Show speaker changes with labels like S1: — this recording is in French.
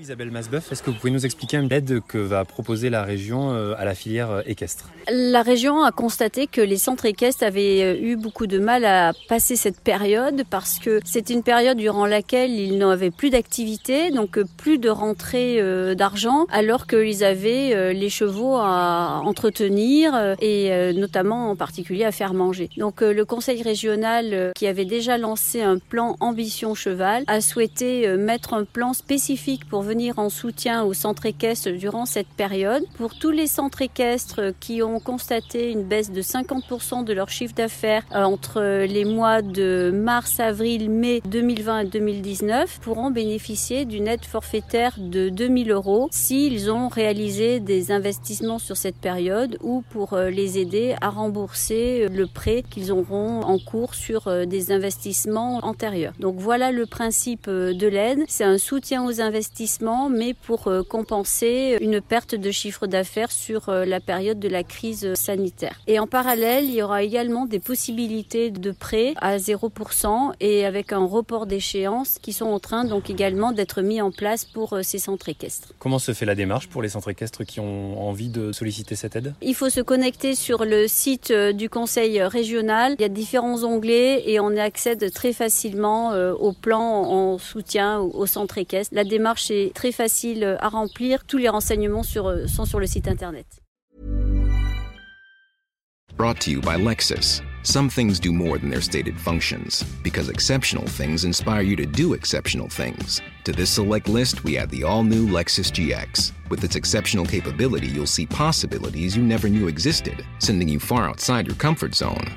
S1: Isabelle Masbeuf, est-ce que vous pouvez nous expliquer l'aide que va proposer la région euh, à la filière euh, équestre?
S2: La région a constaté que les centres équestres avaient euh, eu beaucoup de mal à passer cette période parce que c'est une période durant laquelle ils n'avaient plus d'activité, donc plus de rentrée d'argent, alors qu'ils avaient les chevaux à entretenir et notamment en particulier à faire manger. Donc le conseil régional qui avait déjà lancé un plan ambition cheval a souhaité mettre un plan spécifique pour venir en soutien aux centres équestres durant cette période. Pour tous les centres équestres qui ont constaté une baisse de 50% de leur chiffre d'affaires euh, entre les mois de mars, avril, mai 2020 et 2019, pourront bénéficier d'une aide forfaitaire de 2000 euros s'ils ont réalisé des investissements sur cette période ou pour euh, les aider à rembourser le prêt qu'ils auront en cours sur euh, des investissements antérieurs. Donc voilà le principe de l'aide. C'est un soutien aux investissements mais pour euh, compenser une perte de chiffre d'affaires sur euh, la période de la crise sanitaire. Et en parallèle, il y aura également des possibilités de prêts à 0% et avec un report d'échéance qui sont en train donc également d'être mis en place pour euh, ces centres équestres.
S1: Comment se fait la démarche pour les centres équestres qui ont envie de solliciter cette aide?
S2: Il faut se connecter sur le site du conseil régional. Il y a différents onglets et on accède très facilement au plan en soutien aux centres équestres. La démarche est très facile à remplir. Tous les renseignements sur, sont sur le site internet.
S3: Brought to you by Lexus. Some things do more than their stated functions, because exceptional things inspire you to do exceptional things. To this select list, we add the all new Lexus GX. With its exceptional capability, you'll see possibilities you never knew existed, sending you far outside your comfort zone.